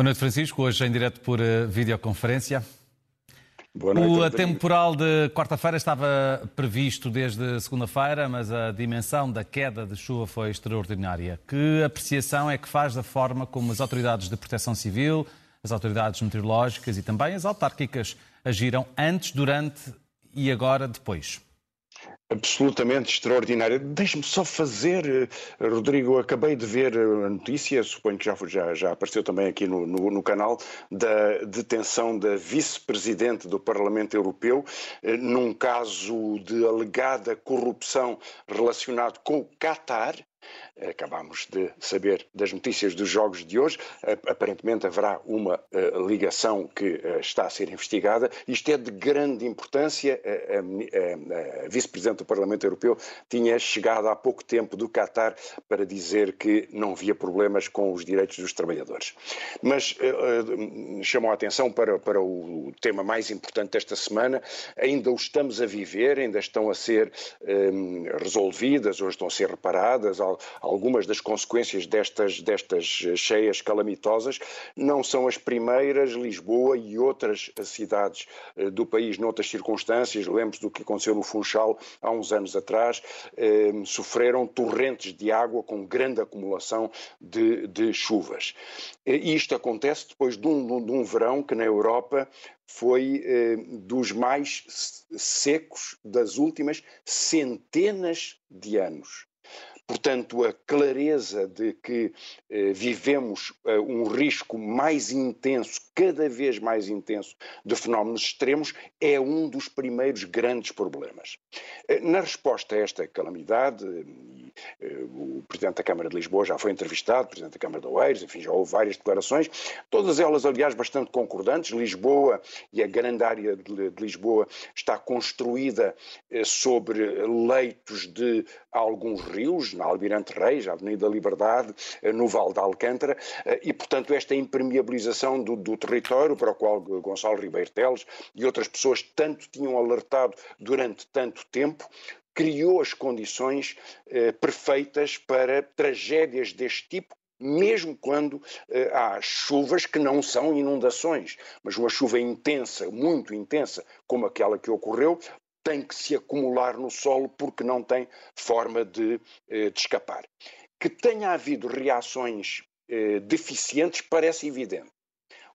Boa noite, Francisco. Hoje em direto por uh, videoconferência. Boa noite, o temporal de quarta-feira estava previsto desde segunda-feira, mas a dimensão da queda de chuva foi extraordinária. Que apreciação é que faz da forma como as autoridades de proteção civil, as autoridades meteorológicas e também as autárquicas agiram antes, durante e agora depois? Absolutamente extraordinária. Deixe-me só fazer, eh, Rodrigo, acabei de ver a notícia, suponho que já, já, já apareceu também aqui no, no, no canal, da detenção da vice-presidente do Parlamento Europeu, eh, num caso de alegada corrupção relacionado com o Qatar, acabámos de saber das notícias dos jogos de hoje. Aparentemente haverá uma eh, ligação que eh, está a ser investigada. Isto é de grande importância. A, vice-presidente do Parlamento Europeu tinha chegado há pouco tempo do Qatar para dizer que não havia problemas com os direitos dos trabalhadores. Mas uh, chamou a atenção para, para o tema mais importante desta semana. Ainda o estamos a viver, ainda estão a ser resolvidas ou estão a ser reparadas algumas das consequências destas, destas cheias calamitosas. Não são as primeiras, Lisboa e outras cidades eh, do país, noutras circunstâncias, lembre-se do que aconteceu no Funchal há uns anos atrás, eh, sofreram torrentes de água com grande acumulação de, de chuvas. E isto acontece depois de um, de um verão que na Europa foi eh, dos mais secos das últimas centenas de anos. Portanto, a clareza de que eh, vivemos eh, um risco mais intenso, cada vez mais intenso, de fenómenos extremos, é um dos primeiros grandes problemas. Eh, na resposta a esta calamidade, eh, o Presidente da Câmara de Lisboa já foi entrevistado, o Presidente da Câmara de Oeiros, enfim, já houve várias declarações, todas elas, aliás, bastante concordantes. Lisboa e a grande área de Lisboa está construída eh, sobre leitos de alguns rios, na Almirante Reis, a Avenida Liberdade, eh, no Val da Alcântara, e, portanto, esta impermeabilização do, do território, para o qual Gonçalo Ribeiro Teles e outras pessoas tanto tinham alertado durante tanto tempo, criou as condições eh, perfeitas para tragédias deste tipo, mesmo quando eh, há chuvas que não são inundações, mas uma chuva intensa, muito intensa, como aquela que ocorreu, tem que se acumular no solo porque não tem forma de, eh, de escapar. Que tenha havido reações eh, deficientes parece evidente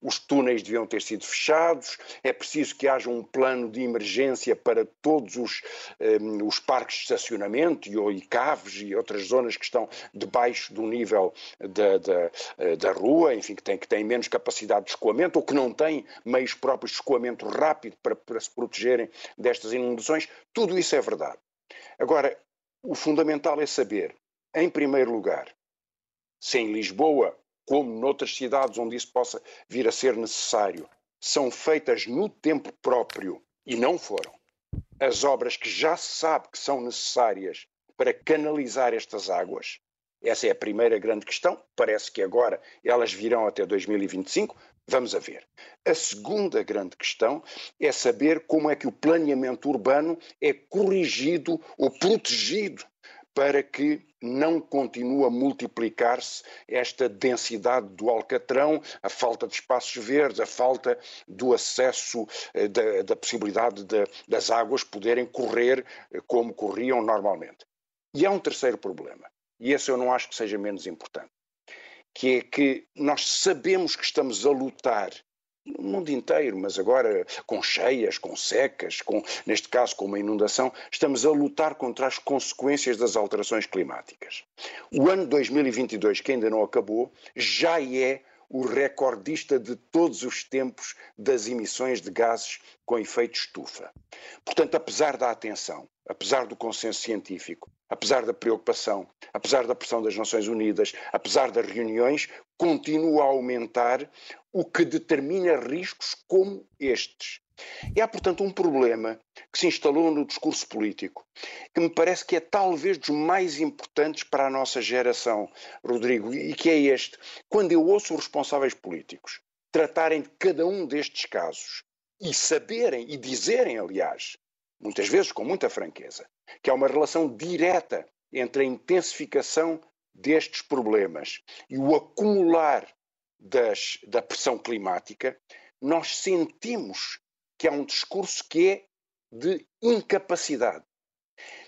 os túneis deviam ter sido fechados, é preciso que haja um plano de emergência para todos os, um, os parques de estacionamento e, e caves e outras zonas que estão debaixo do nível da, da, eh, da rua, enfim, que têm, que têm menos capacidade de escoamento ou que não têm meios próprios de escoamento rápido para, para se protegerem destas inundações. Tudo isso é verdade. Agora, o fundamental é saber, em primeiro lugar, se em Lisboa como noutras cidades onde isso possa vir a ser necessário, são feitas no tempo próprio e não foram. As obras que já se sabe que são necessárias para canalizar estas águas, essa é a primeira grande questão. Parece que agora elas virão até 2025. Vamos a ver. A segunda grande questão é saber como é que o planeamento urbano é corrigido ou protegido para que não continue a multiplicar-se esta densidade do alcatrão, a falta de espaços verdes, a falta do acesso, eh, da, da possibilidade de, das águas poderem correr eh, como corriam normalmente. E há um terceiro problema, e esse eu não acho que seja menos importante, que é que nós sabemos que estamos a lutar no mundo inteiro, mas agora com cheias, com secas, com, neste caso com uma inundação, estamos a lutar contra as consequências das alterações climáticas. O ano 2022, que ainda não acabou, já é o recordista de todos os tempos das emissões de gases com efeito estufa. Portanto, apesar da atenção, apesar do consenso científico, apesar da preocupação, apesar da pressão das Nações Unidas, apesar das reuniões, continua a aumentar o que determina riscos como estes. E há, portanto, um problema que se instalou no discurso político, que me parece que é talvez dos mais importantes para a nossa geração, Rodrigo, e que é este. Quando eu ouço responsáveis políticos tratarem de cada um destes casos e saberem e dizerem, aliás, muitas vezes com muita franqueza, que há uma relação direta entre a intensificação destes problemas e o acumular das, da pressão climática, nós sentimos que há um discurso que é de incapacidade.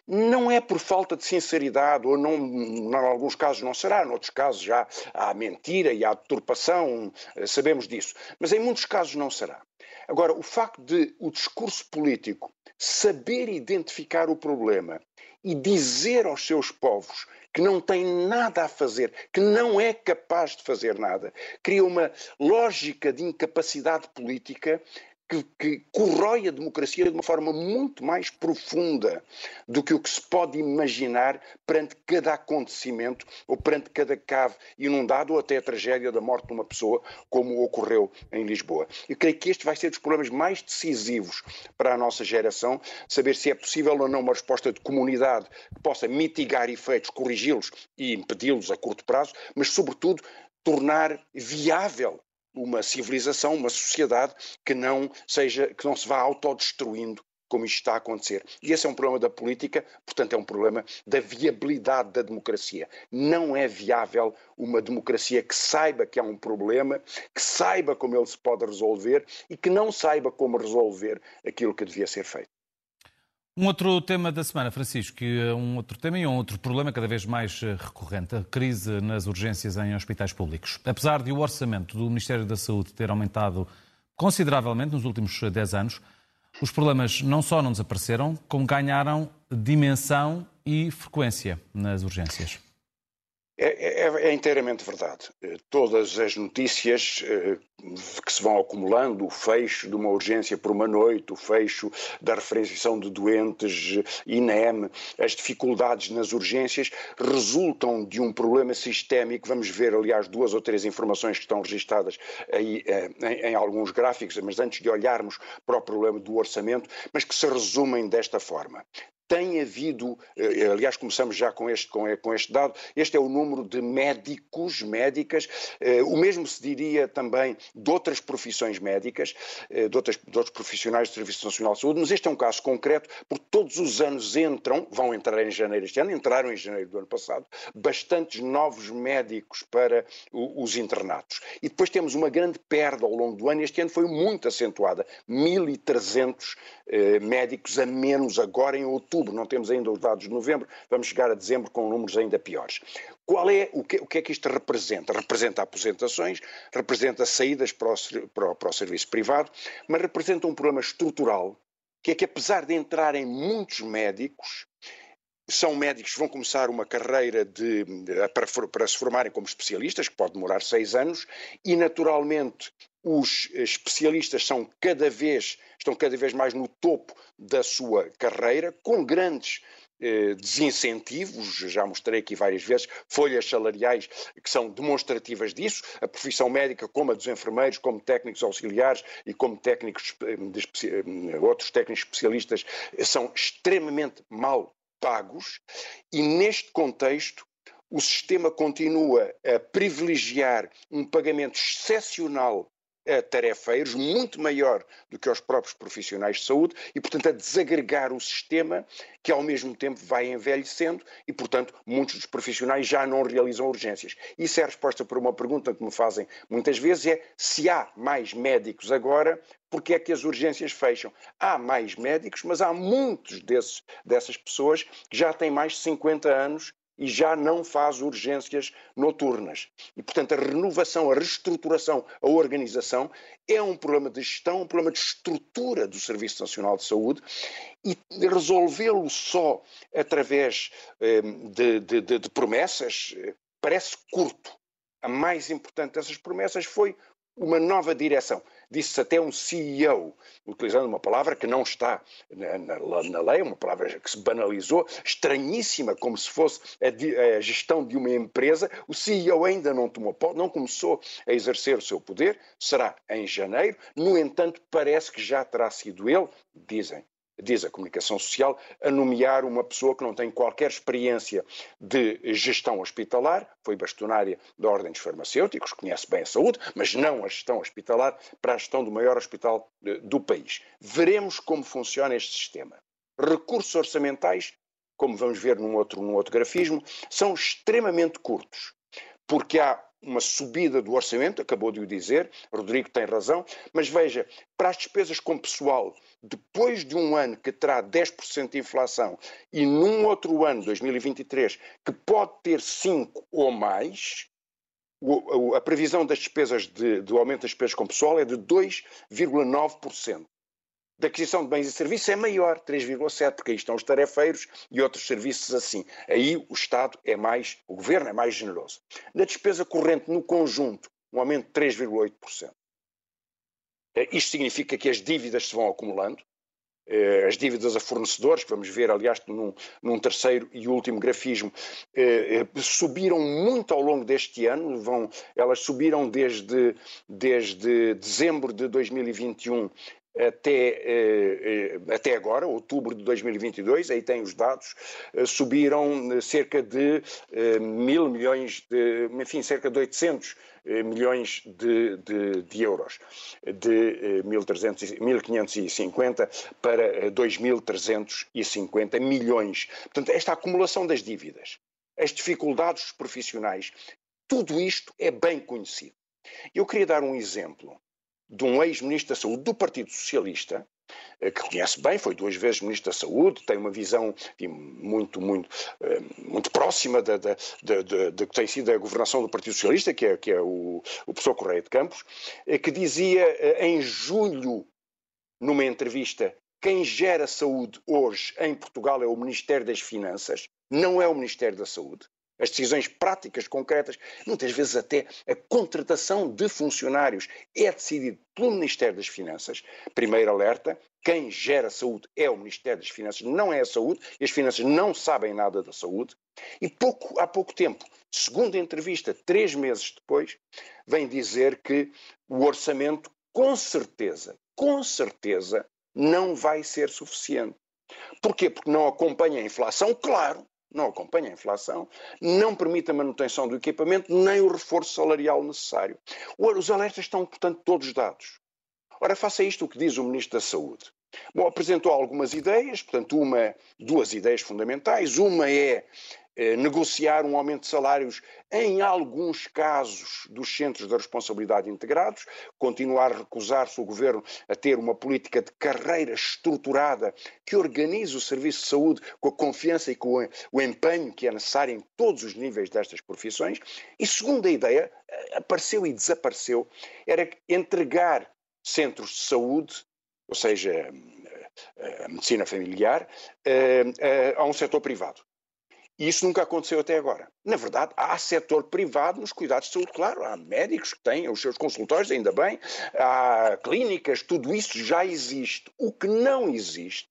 Não é por falta de sinceridade, ou não, em alguns casos não será, em outros casos já há mentira e há deturpação, eh, sabemos disso, mas em muitos casos não será. Agora, o facto de o discurso político saber identificar o problema e dizer aos seus povos que não tem nada a fazer, que não é capaz de fazer nada, cria uma lógica de incapacidade política que, que, corrói a democracia de uma forma muito mais profunda do que o que se pode imaginar perante cada acontecimento ou perante cada cave inundado ou até a tragédia da morte de uma pessoa, como ocorreu em Lisboa. Eu creio que este vai ser dos problemas mais decisivos para a nossa geração, saber se é possível ou não uma resposta de comunidade que possa mitigar efeitos, corrigi-los e impedi-los a curto prazo, mas, sobretudo, tornar viável uma civilização, uma sociedade que não seja, que não se vá autodestruindo como isto está a acontecer. E esse é um problema da política, portanto, é um problema da viabilidade da democracia. Não é viável uma democracia que saiba que há um problema, que saiba como ele se pode resolver e que não saiba como resolver aquilo que devia ser feito. Um outro tema da semana, Francisco, é um outro tema e um outro problema cada vez mais eh, recorrente, a crise nas urgências em hospitais públicos. Apesar de o orçamento do Ministério da Saúde ter aumentado consideravelmente nos últimos 10 eh, anos, os problemas não só não desapareceram, como ganharam dimensão e frequência nas urgências. É, é, é, inteiramente verdade. Eh, todas as notícias eh, que se vão acumulando, o fecho de uma urgência por uma noite, o fecho da referenciação de doentes INEM, as dificuldades nas urgências, resultam de um problema sistémico. Vamos ver, aliás, duas ou três informações que estão registadas aí eh, em, em alguns gráficos, mas antes de olharmos para o problema do orçamento, mas que se resumem desta forma tem havido, eh, aliás, começamos já com este, com este dado, este é o número de médicos, médicas, eh, o mesmo se diria também de outras profissões médicas, eh, de, outras, de outros profissionais do Serviço Nacional de Saúde, mas este é um caso concreto, porque todos os anos entram, vão entrar em janeiro este ano, entraram em janeiro do ano passado, bastantes novos médicos para os internatos. E depois temos uma grande perda ao longo do ano, este ano foi muito acentuada, 1.300 médicos a menos agora em outubro outubro, não temos ainda os dados de novembro, vamos chegar a dezembro com números ainda piores. Qual é, o que, o que é que isto representa? Representa aposentações, representa saídas para o, para, o, para o serviço privado, mas representa um problema estrutural, que é que apesar de entrarem muitos médicos, são médicos que vão começar uma carreira de, para, para, se formarem como especialistas, que pode demorar seis anos, e naturalmente os especialistas são cada vez, estão cada vez mais no topo da sua carreira, com grandes eh, desincentivos, já mostrei aqui várias vezes, folhas salariais que são demonstrativas disso, a profissão médica, como a dos enfermeiros, como técnicos auxiliares e como técnicos, eh, eh, outros técnicos especialistas, são extremamente mal pagos, e neste contexto o sistema continua a privilegiar um pagamento excepcional a tarefeiros, muito maior do que aos próprios profissionais de saúde e, portanto, a desagregar o sistema que, ao mesmo tempo, vai envelhecendo e, portanto, muitos dos profissionais já não realizam urgências. Isso é a resposta para uma pergunta que me fazem muitas vezes: é se há mais médicos agora, porque é que as urgências fecham? Há mais médicos, mas há muitos desses, dessas pessoas que já têm mais de 50 anos e já não faz urgências noturnas. E, portanto, a renovação, a reestruturação, a organização é um problema de gestão, um problema de estrutura do Serviço Nacional de Saúde e resolvê-lo só através eh, de, de, de, de promessas eh, parece curto. A mais importante dessas promessas foi uma nova direção. Disse-se até um CEO, utilizando uma palavra que não está na, na, na, lei, uma palavra que se banalizou, estranhíssima, como se fosse a, a, gestão de uma empresa. O CEO ainda não tomou não começou a exercer o seu poder, será em janeiro. No entanto, parece que já terá sido ele, dizem diz a comunicação social, a nomear uma pessoa que não tem qualquer experiência de gestão hospitalar, foi bastonária da Ordem dos Farmacêuticos, conhece bem a saúde, mas não a gestão hospitalar para a gestão do maior hospital do país. Veremos como funciona este sistema. Recursos orçamentais, como vamos ver num outro, num outro grafismo, são extremamente curtos, porque há uma subida do orçamento, acabou de o dizer, Rodrigo tem razão, mas veja, para as despesas com pessoal, depois de um ano que terá 10% de inflação e num outro ano, 2023, que pode ter 5% ou mais, a previsão das despesas de, do aumento das despesas com pessoal é de 2,9% da aquisição de bens e serviços é maior, 3,7%, porque aí estão os tarefeiros e outros serviços assim. Aí o Estado é mais, o Governo é mais generoso. Na despesa corrente no conjunto, um aumento de 3,8%. Eh, isto significa que as dívidas se vão acumulando, eh, as dívidas a fornecedores, que vamos ver, aliás, num, num terceiro e último grafismo, eh, subiram muito ao longo deste ano, vão, elas subiram desde, desde dezembro de 2021 até, eh, eh, até agora, outubro de 2022, aí tem os dados, eh, subiram cerca de mil milhões, de, enfim, cerca de 800 milhões de, de, de euros, de 1.550 para 2.350 milhões. Portanto, esta acumulação das dívidas, as dificuldades profissionais, tudo isto é bem conhecido. Eu queria dar um exemplo de um ex-ministro da Saúde do Partido Socialista, eh, que conhece bem, foi duas vezes Ministro da Saúde, tem uma visão enfim, muito, muito, eh, muito próxima da, que tem sido a governação do Partido Socialista, que é, que é o, o professor Correia de Campos, eh, que dizia em julho, numa entrevista, quem gera saúde hoje em Portugal é o Ministério das Finanças, não é o Ministério da Saúde as decisões práticas, concretas, muitas vezes até a contratação de funcionários é decidido pelo Ministério das Finanças. Primeiro alerta, quem gera saúde é o Ministério das Finanças, não é a saúde, e as finanças não sabem nada da saúde. E pouco, há pouco tempo, segunda entrevista, três meses depois, vem dizer que o orçamento, com certeza, com certeza, não vai ser suficiente. Porquê? Porque não acompanha a inflação, claro, não acompanha a inflação, não permite a manutenção do equipamento nem o reforço salarial necessário. Os alertas estão, portanto, todos dados. Ora, faça isto o que diz o Ministro da Saúde. Bom, apresentou algumas ideias, portanto, uma, duas ideias fundamentais. Uma é negociar um aumento de salários em alguns casos dos centros da responsabilidade integrados, continuar a recusar-se o governo a ter uma política de carreira estruturada que organize o serviço de saúde com a confiança e com o empenho que é necessário em todos os níveis destas profissões. E segunda ideia, eh, apareceu e desapareceu, era entregar centros de saúde, ou seja, eh, a medicina familiar, a um setor privado. E isso nunca aconteceu até agora. Na verdade, há setor privado nos cuidados de saúde, claro, há médicos que têm os seus consultórios, ainda bem, há clínicas, tudo isso já existe. O que não existe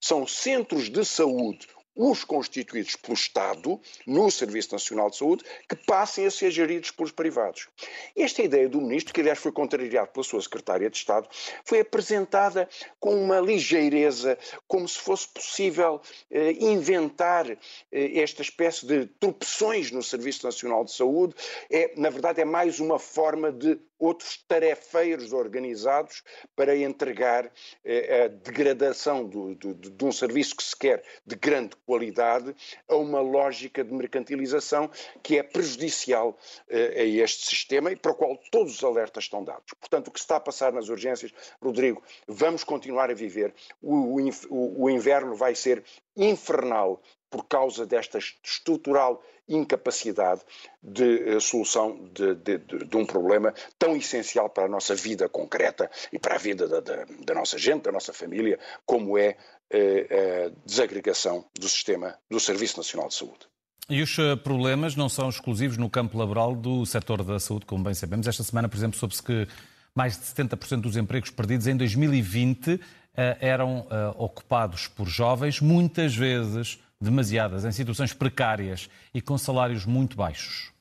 são centros de saúde os constituídos pelo Estado no Serviço Nacional de Saúde que passem a ser geridos pelos privados. Esta ideia do Ministro, que aliás foi contrariado pela sua Secretária de Estado, foi apresentada com uma ligeireza, como se fosse possível eh, inventar eh, esta espécie de tropeções no Serviço Nacional de Saúde. É, na verdade, é mais uma forma de outros tarefeiros organizados para entregar eh, a degradação do, do, de um serviço que se quer de grande qualidade a uma lógica de mercantilização que é prejudicial eh, a este sistema e para o qual todos os alertas estão dados. Portanto, o que se está a passar nas urgências, Rodrigo, vamos continuar a viver. O, o, o inverno vai ser infernal por causa desta estrutural incapacidade de uh, solução de, de, de, de, um problema tão essencial para a nossa vida concreta e para a vida da, da, da nossa gente, da nossa família, como é uh, a desagregação do sistema do Serviço Nacional de Saúde. E os eh, problemas não são exclusivos no campo laboral do setor da saúde, como bem sabemos. Esta semana, por exemplo, soube-se que mais de 70% dos empregos perdidos em 2020 eram ocupados por jovens, muitas vezes demasiadas, em situações precárias e com salários muito baixos.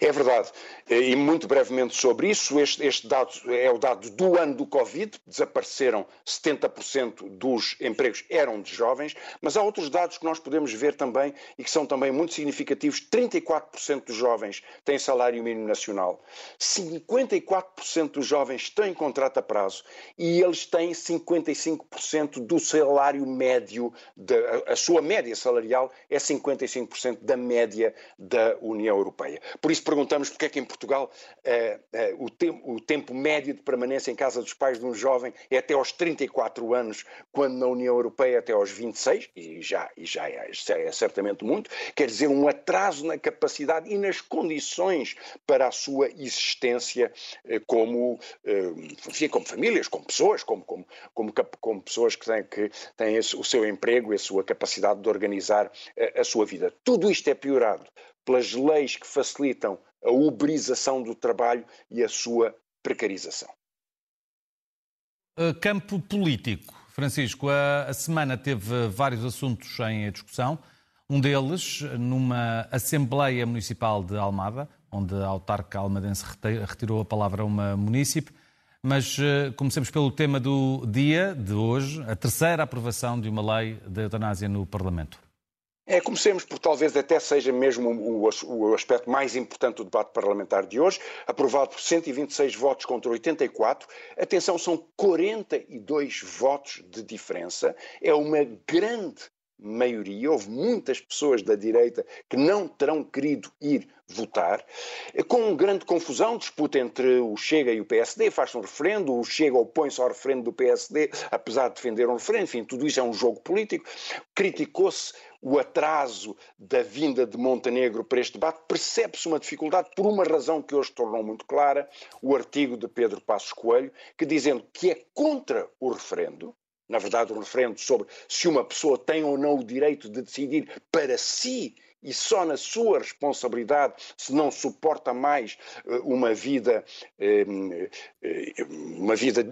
É verdade. E muito brevemente sobre isso, este, este, dado é o dado do ano do Covid, desapareceram 70% dos empregos eram de jovens, mas há outros dados que nós podemos ver também e que são também muito significativos. 34% dos jovens têm salário mínimo nacional, 54% dos jovens têm contrato a prazo e eles têm 55% do salário médio, de, a, a sua média salarial é 55% da média da União Europeia. Por isso perguntamos porque é que em Portugal uh, uh, o, te o, tempo médio de permanência em casa dos pais de um jovem é até aos 34 anos, quando na União Europeia é até aos 26, e já, e já é, é certamente muito, quer dizer, um atraso na capacidade e nas condições para a sua existência uh, como, como famílias, como pessoas, como, como, como, como pessoas que têm, que têm esse, o seu emprego e a sua capacidade de organizar a sua vida. Tudo isto é piorado pelas leis que facilitam a uberização do trabalho e a sua precarização. Campo político. Francisco, a, semana teve vários assuntos em discussão. Um deles, numa Assembleia Municipal de Almada, onde a autarca almadense retirou a palavra a uma munícipe. Mas uh, comecemos pelo tema do dia de hoje, a terceira aprovação de uma lei de eutanásia no Parlamento. É, comecemos por talvez até seja mesmo o, o, aspecto mais importante do debate parlamentar de hoje, aprovado por 126 votos contra 84. Atenção, são 42 votos de diferença. É uma grande maioria, houve muitas pessoas da direita que não terão querido ir votar, com grande confusão, disputa entre o Chega e o PSD, faz-se um referendo, o Chega opõe-se ao referendo do PSD, apesar de defender um referendo, enfim, tudo isso é um jogo político. Criticou-se o atraso da vinda de Montenegro para este debate, percebe-se uma dificuldade por uma razão que hoje tornou muito clara, o artigo de Pedro Passos Coelho, que dizendo que é contra o referendo, na verdade, um referendo sobre se uma pessoa tem ou não o direito de decidir para si e só na sua responsabilidade se não suporta mais eh, uma vida ehm, eh, uma vida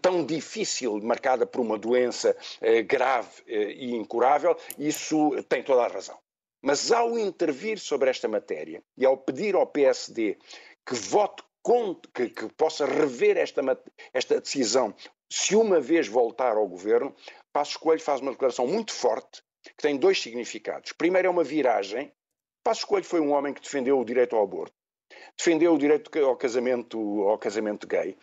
tão difícil marcada por uma doença eh, grave e incurável isso tem toda a razão. Mas ao intervir sobre esta matéria e ao pedir ao PSD que vote que, que, possa rever esta, esta decisão se uma vez voltar ao governo, Passos Coelho faz uma declaração muito forte que tem dois significados. Primeiro é uma viragem. Passos Coelho foi um homem que defendeu o direito ao aborto defendeu o direito ao casamento, ao casamento gay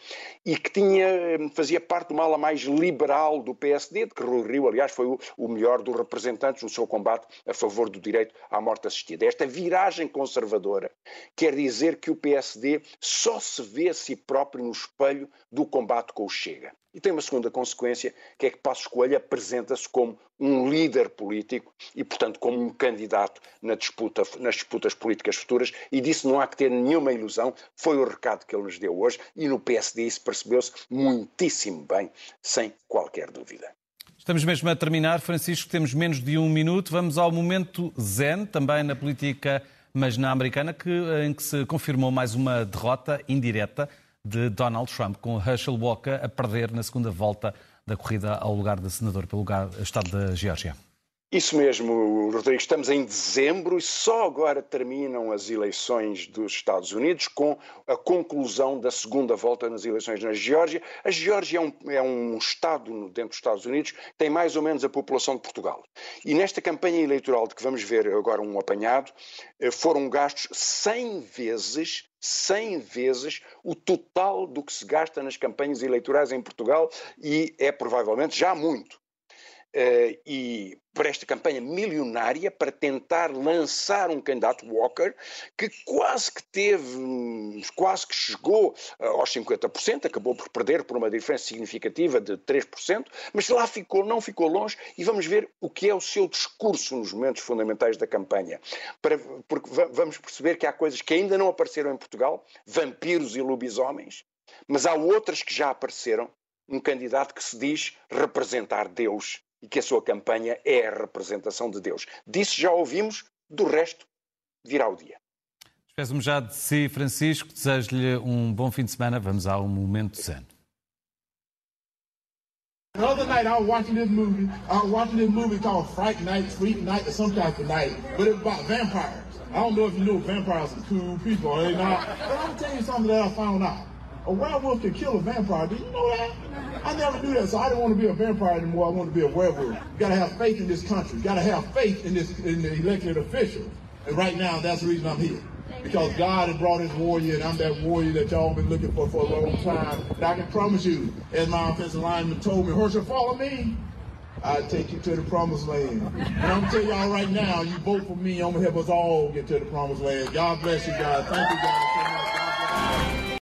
e que tinha, fazia parte do ala mais liberal do PSD, de que Rui Rio, aliás, foi o, o melhor dos representantes no seu combate a favor do direito à morte assistida. Esta viragem conservadora quer dizer que o PSD só se vê a si próprio no espelho do combate com o Chega. E tem uma segunda consequência, que é que Passos Coelho apresenta-se como um líder político e, portanto, como um candidato na disputa, nas disputas políticas futuras, e disso não há que ter nenhuma ilusão, foi o recado que ele nos deu hoje, e no PSD isso percebeu-se muitíssimo bem, sem qualquer dúvida. Estamos mesmo a terminar, Francisco, temos menos de um minuto, vamos ao momento zen, também na política, mas na americana, que, em que se confirmou mais uma derrota indireta de Donald Trump, com Herschel Walker a perder na segunda volta da corrida ao lugar de senador pelo lugar, estado da Geórgia. Isso mesmo, Rodrigo. Estamos em dezembro e só agora terminam as eleições dos Estados Unidos com a conclusão da segunda volta nas eleições na Geórgia. A Geórgia é um, é um Estado dentro dos Estados Unidos que tem mais ou menos a população de Portugal. E nesta campanha eleitoral de que vamos ver agora um apanhado, eh, foram gastos 100 vezes 100 vezes o total do que se gasta nas campanhas eleitorais em Portugal e é provavelmente já muito. Uh, e para esta campanha milionária para tentar lançar um candidato Walker que quase que teve, quase que chegou uh, aos 50%, acabou por perder por uma diferença significativa de 3%, mas lá ficou, não ficou longe e vamos ver o que é o seu discurso nos momentos fundamentais da campanha. Para, porque vamos perceber que há coisas que ainda não apareceram em Portugal, vampiros e lobisomens, mas há outras que já apareceram, um candidato que se diz representar Deus e que a sua campanha é a representação de Deus. Disso já ouvimos, do resto virá o dia. Despeço-me já de si, Francisco. Desejo-lhe um bom fim de semana. Vamos ao Momento Zen. The other night I was watching this movie. I was watching this movie called Fright Night, Freak Night, or some type of night, but it was about vampires. I don't know if you know vampires are cool people or they not, but I'm gonna tell you something that I found out. A werewolf can kill a vampire. Did you know that? I never knew that, so I didn't want to be a vampire anymore. I want to be a werewolf. You gotta have faith in this country. You gotta have faith in this in the elected officials. And right now, that's the reason I'm here. Because God has brought his warrior, and I'm that warrior that y'all been looking for for a long time. And I can promise you, as my offensive lineman told me, Herschel, follow me. I take you to the promised land. And I'm telling y'all right now, you vote for me, I'm gonna help us all get to the promised land. God bless you guys. Thank you guys so much.